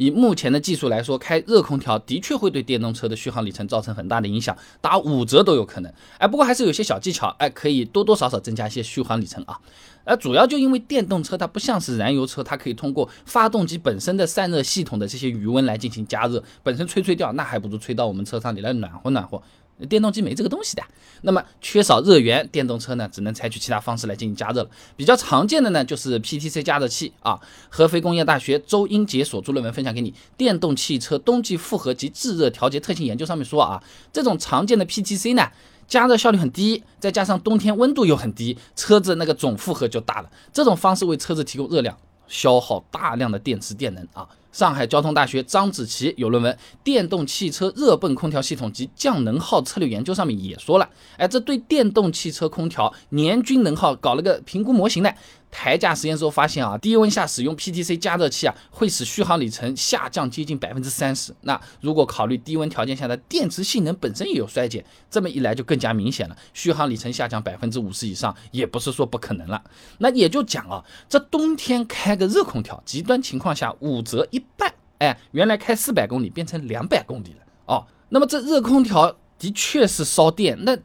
以目前的技术来说，开热空调的确会对电动车的续航里程造成很大的影响，打五折都有可能。哎，不过还是有些小技巧，哎，可以多多少少增加一些续航里程啊。呃主要就因为电动车它不像是燃油车，它可以通过发动机本身的散热系统的这些余温来进行加热，本身吹吹掉，那还不如吹到我们车上里来暖和暖和。电动机没这个东西的，那么缺少热源，电动车呢只能采取其他方式来进行加热了。比较常见的呢就是 PTC 加热器啊。合肥工业大学周英杰所著论文分享给你，《电动汽车冬季负荷及制热调节特性研究》上面说啊，这种常见的 PTC 呢，加热效率很低，再加上冬天温度又很低，车子那个总负荷就大了。这种方式为车子提供热量，消耗大量的电池电能啊。上海交通大学张子琪有论文《电动汽车热泵空调系统及降能耗策略研究》，上面也说了，哎，这对电动汽车空调年均能耗搞了个评估模型呢。台架实验之后发现啊，低温下使用 PTC 加热器啊，会使续航里程下降接近百分之三十。那如果考虑低温条件下的电池性能本身也有衰减，这么一来就更加明显了，续航里程下降百分之五十以上也不是说不可能了。那也就讲啊，这冬天开个热空调，极端情况下五折一半，哎，原来开四百公里变成两百公里了哦。那么这热空调的确是烧电，那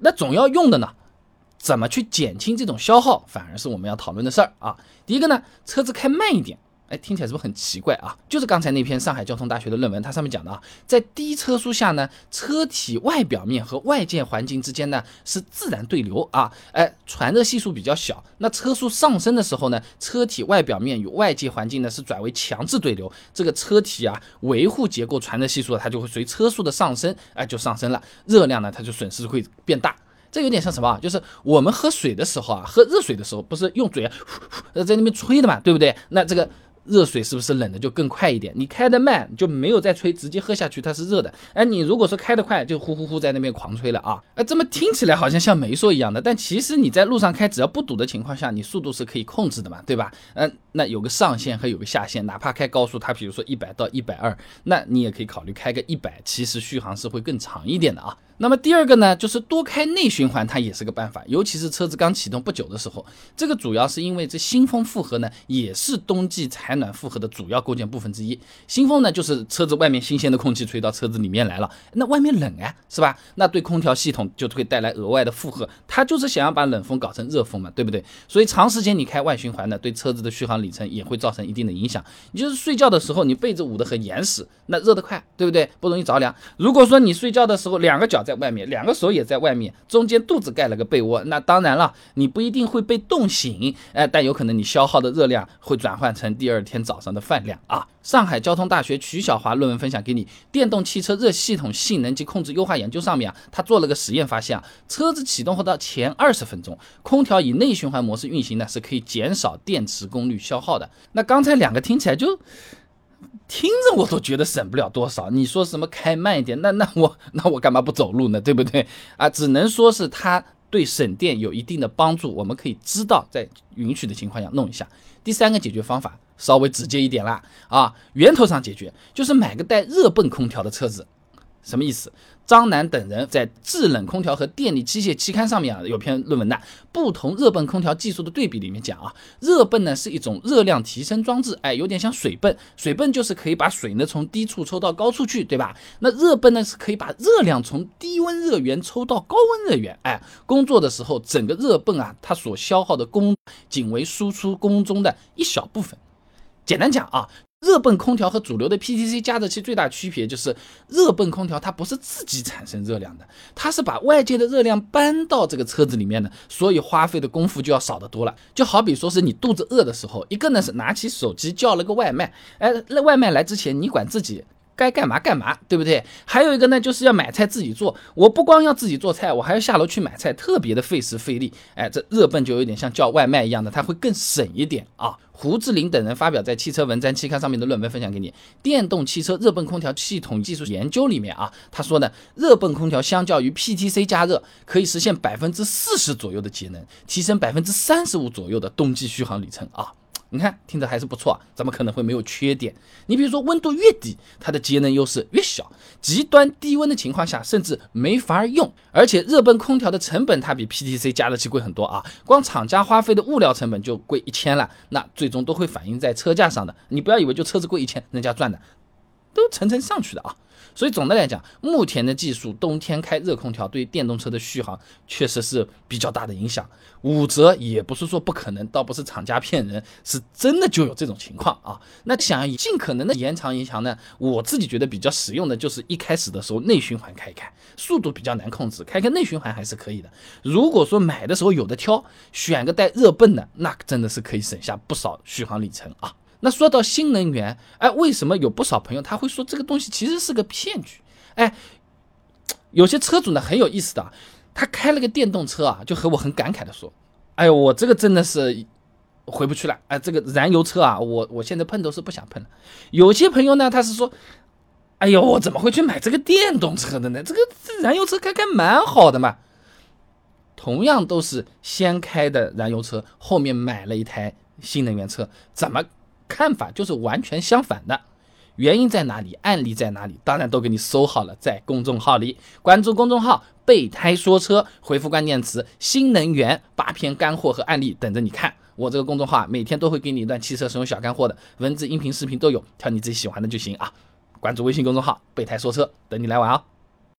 那总要用的呢。怎么去减轻这种消耗，反而是我们要讨论的事儿啊。第一个呢，车子开慢一点，哎，听起来是不是很奇怪啊？就是刚才那篇上海交通大学的论文，它上面讲的啊，在低车速下呢，车体外表面和外界环境之间呢是自然对流啊，哎，传热系数比较小。那车速上升的时候呢，车体外表面与外界环境呢是转为强制对流，这个车体啊维护结构传热系数它就会随车速的上升，哎，就上升了，热量呢它就损失会变大。这有点像什么？就是我们喝水的时候啊，喝热水的时候不是用嘴，呃，在那边吹的嘛，对不对？那这个。热水是不是冷的就更快一点？你开的慢就没有再吹，直接喝下去它是热的。哎，你如果说开的快，就呼呼呼在那边狂吹了啊！哎，这么听起来好像像没说一样的，但其实你在路上开，只要不堵的情况下，你速度是可以控制的嘛，对吧？嗯，那有个上限和有个下限，哪怕开高速，它比如说一百到一百二，那你也可以考虑开个一百，其实续航是会更长一点的啊。那么第二个呢，就是多开内循环，它也是个办法，尤其是车子刚启动不久的时候，这个主要是因为这新风负荷呢，也是冬季采。暖负荷的主要构建部分之一，新风呢就是车子外面新鲜的空气吹到车子里面来了，那外面冷啊，是吧？那对空调系统就会带来额外的负荷，它就是想要把冷风搞成热风嘛，对不对？所以长时间你开外循环呢，对车子的续航里程也会造成一定的影响。你就是睡觉的时候，你被子捂得很严实，那热得快，对不对？不容易着凉。如果说你睡觉的时候两个脚在在外面，两个手也在外面，中间肚子盖了个被窝，那当然了，你不一定会被冻醒，哎，但有可能你消耗的热量会转换成第二。天早上的饭量啊！上海交通大学曲小华论文分享给你，《电动汽车热系统性能及控制优化研究》上面啊，他做了个实验，发现啊，车子启动后的前二十分钟，空调以内循环模式运行呢，是可以减少电池功率消耗的。那刚才两个听起来就听着我都觉得省不了多少。你说什么开慢一点？那那我那我干嘛不走路呢？对不对啊？只能说是它。对省电有一定的帮助，我们可以知道在允许的情况下弄一下。第三个解决方法稍微直接一点啦，啊，源头上解决就是买个带热泵空调的车子。什么意思？张楠等人在《制冷空调和电力机械》期刊上面啊有篇论文的，不同热泵空调技术的对比里面讲啊，热泵呢是一种热量提升装置，哎，有点像水泵，水泵就是可以把水呢从低处抽到高处去，对吧？那热泵呢是可以把热量从低温热源抽到高温热源，哎，工作的时候整个热泵啊它所消耗的功仅为输出功中的一小部分。简单讲啊。热泵空调和主流的 PTC 加热器最大区别就是，热泵空调它不是自己产生热量的，它是把外界的热量搬到这个车子里面的，所以花费的功夫就要少得多了。就好比说是你肚子饿的时候，一个呢是拿起手机叫了个外卖，哎，那外卖来之前你管自己。该干嘛干嘛，对不对？还有一个呢，就是要买菜自己做。我不光要自己做菜，我还要下楼去买菜，特别的费时费力。哎，这热泵就有点像叫外卖一样的，它会更省一点啊。胡志林等人发表在《汽车文章》期刊上面的论文分享给你，《电动汽车热泵空调系统技术研究》里面啊，他说呢，热泵空调相较于 PTC 加热，可以实现百分之四十左右的节能，提升百分之三十五左右的冬季续航里程啊。你看听着还是不错，怎么可能会没有缺点？你比如说温度越低，它的节能优势越小，极端低温的情况下甚至没法用。而且热泵空调的成本它比 PTC 加热器贵很多啊，光厂家花费的物料成本就贵一千了，那最终都会反映在车价上的。你不要以为就车子贵一千，人家赚的。都层层上去的啊，所以总的来讲，目前的技术，冬天开热空调对电动车的续航确实是比较大的影响。五折也不是说不可能，倒不是厂家骗人，是真的就有这种情况啊。那想要尽可能的延长延长呢，我自己觉得比较实用的就是一开始的时候内循环开一开，速度比较难控制，开开内循环还是可以的。如果说买的时候有的挑，选个带热泵的，那真的是可以省下不少续航里程啊。那说到新能源，哎，为什么有不少朋友他会说这个东西其实是个骗局？哎，有些车主呢很有意思的，他开了个电动车啊，就和我很感慨的说：“哎呦，我这个真的是回不去了。哎，这个燃油车啊，我我现在碰都是不想碰了。”有些朋友呢，他是说：“哎呦，我怎么会去买这个电动车的呢？这个燃油车开开蛮好的嘛。”同样都是先开的燃油车，后面买了一台新能源车，怎么？看法就是完全相反的，原因在哪里？案例在哪里？当然都给你搜好了，在公众号里关注公众号“备胎说车”，回复关键词“新能源”，八篇干货和案例等着你看。我这个公众号啊每天都会给你一段汽车使用小干货的文字、音频、视频都有，挑你自己喜欢的就行啊！关注微信公众号“备胎说车”，等你来玩哦！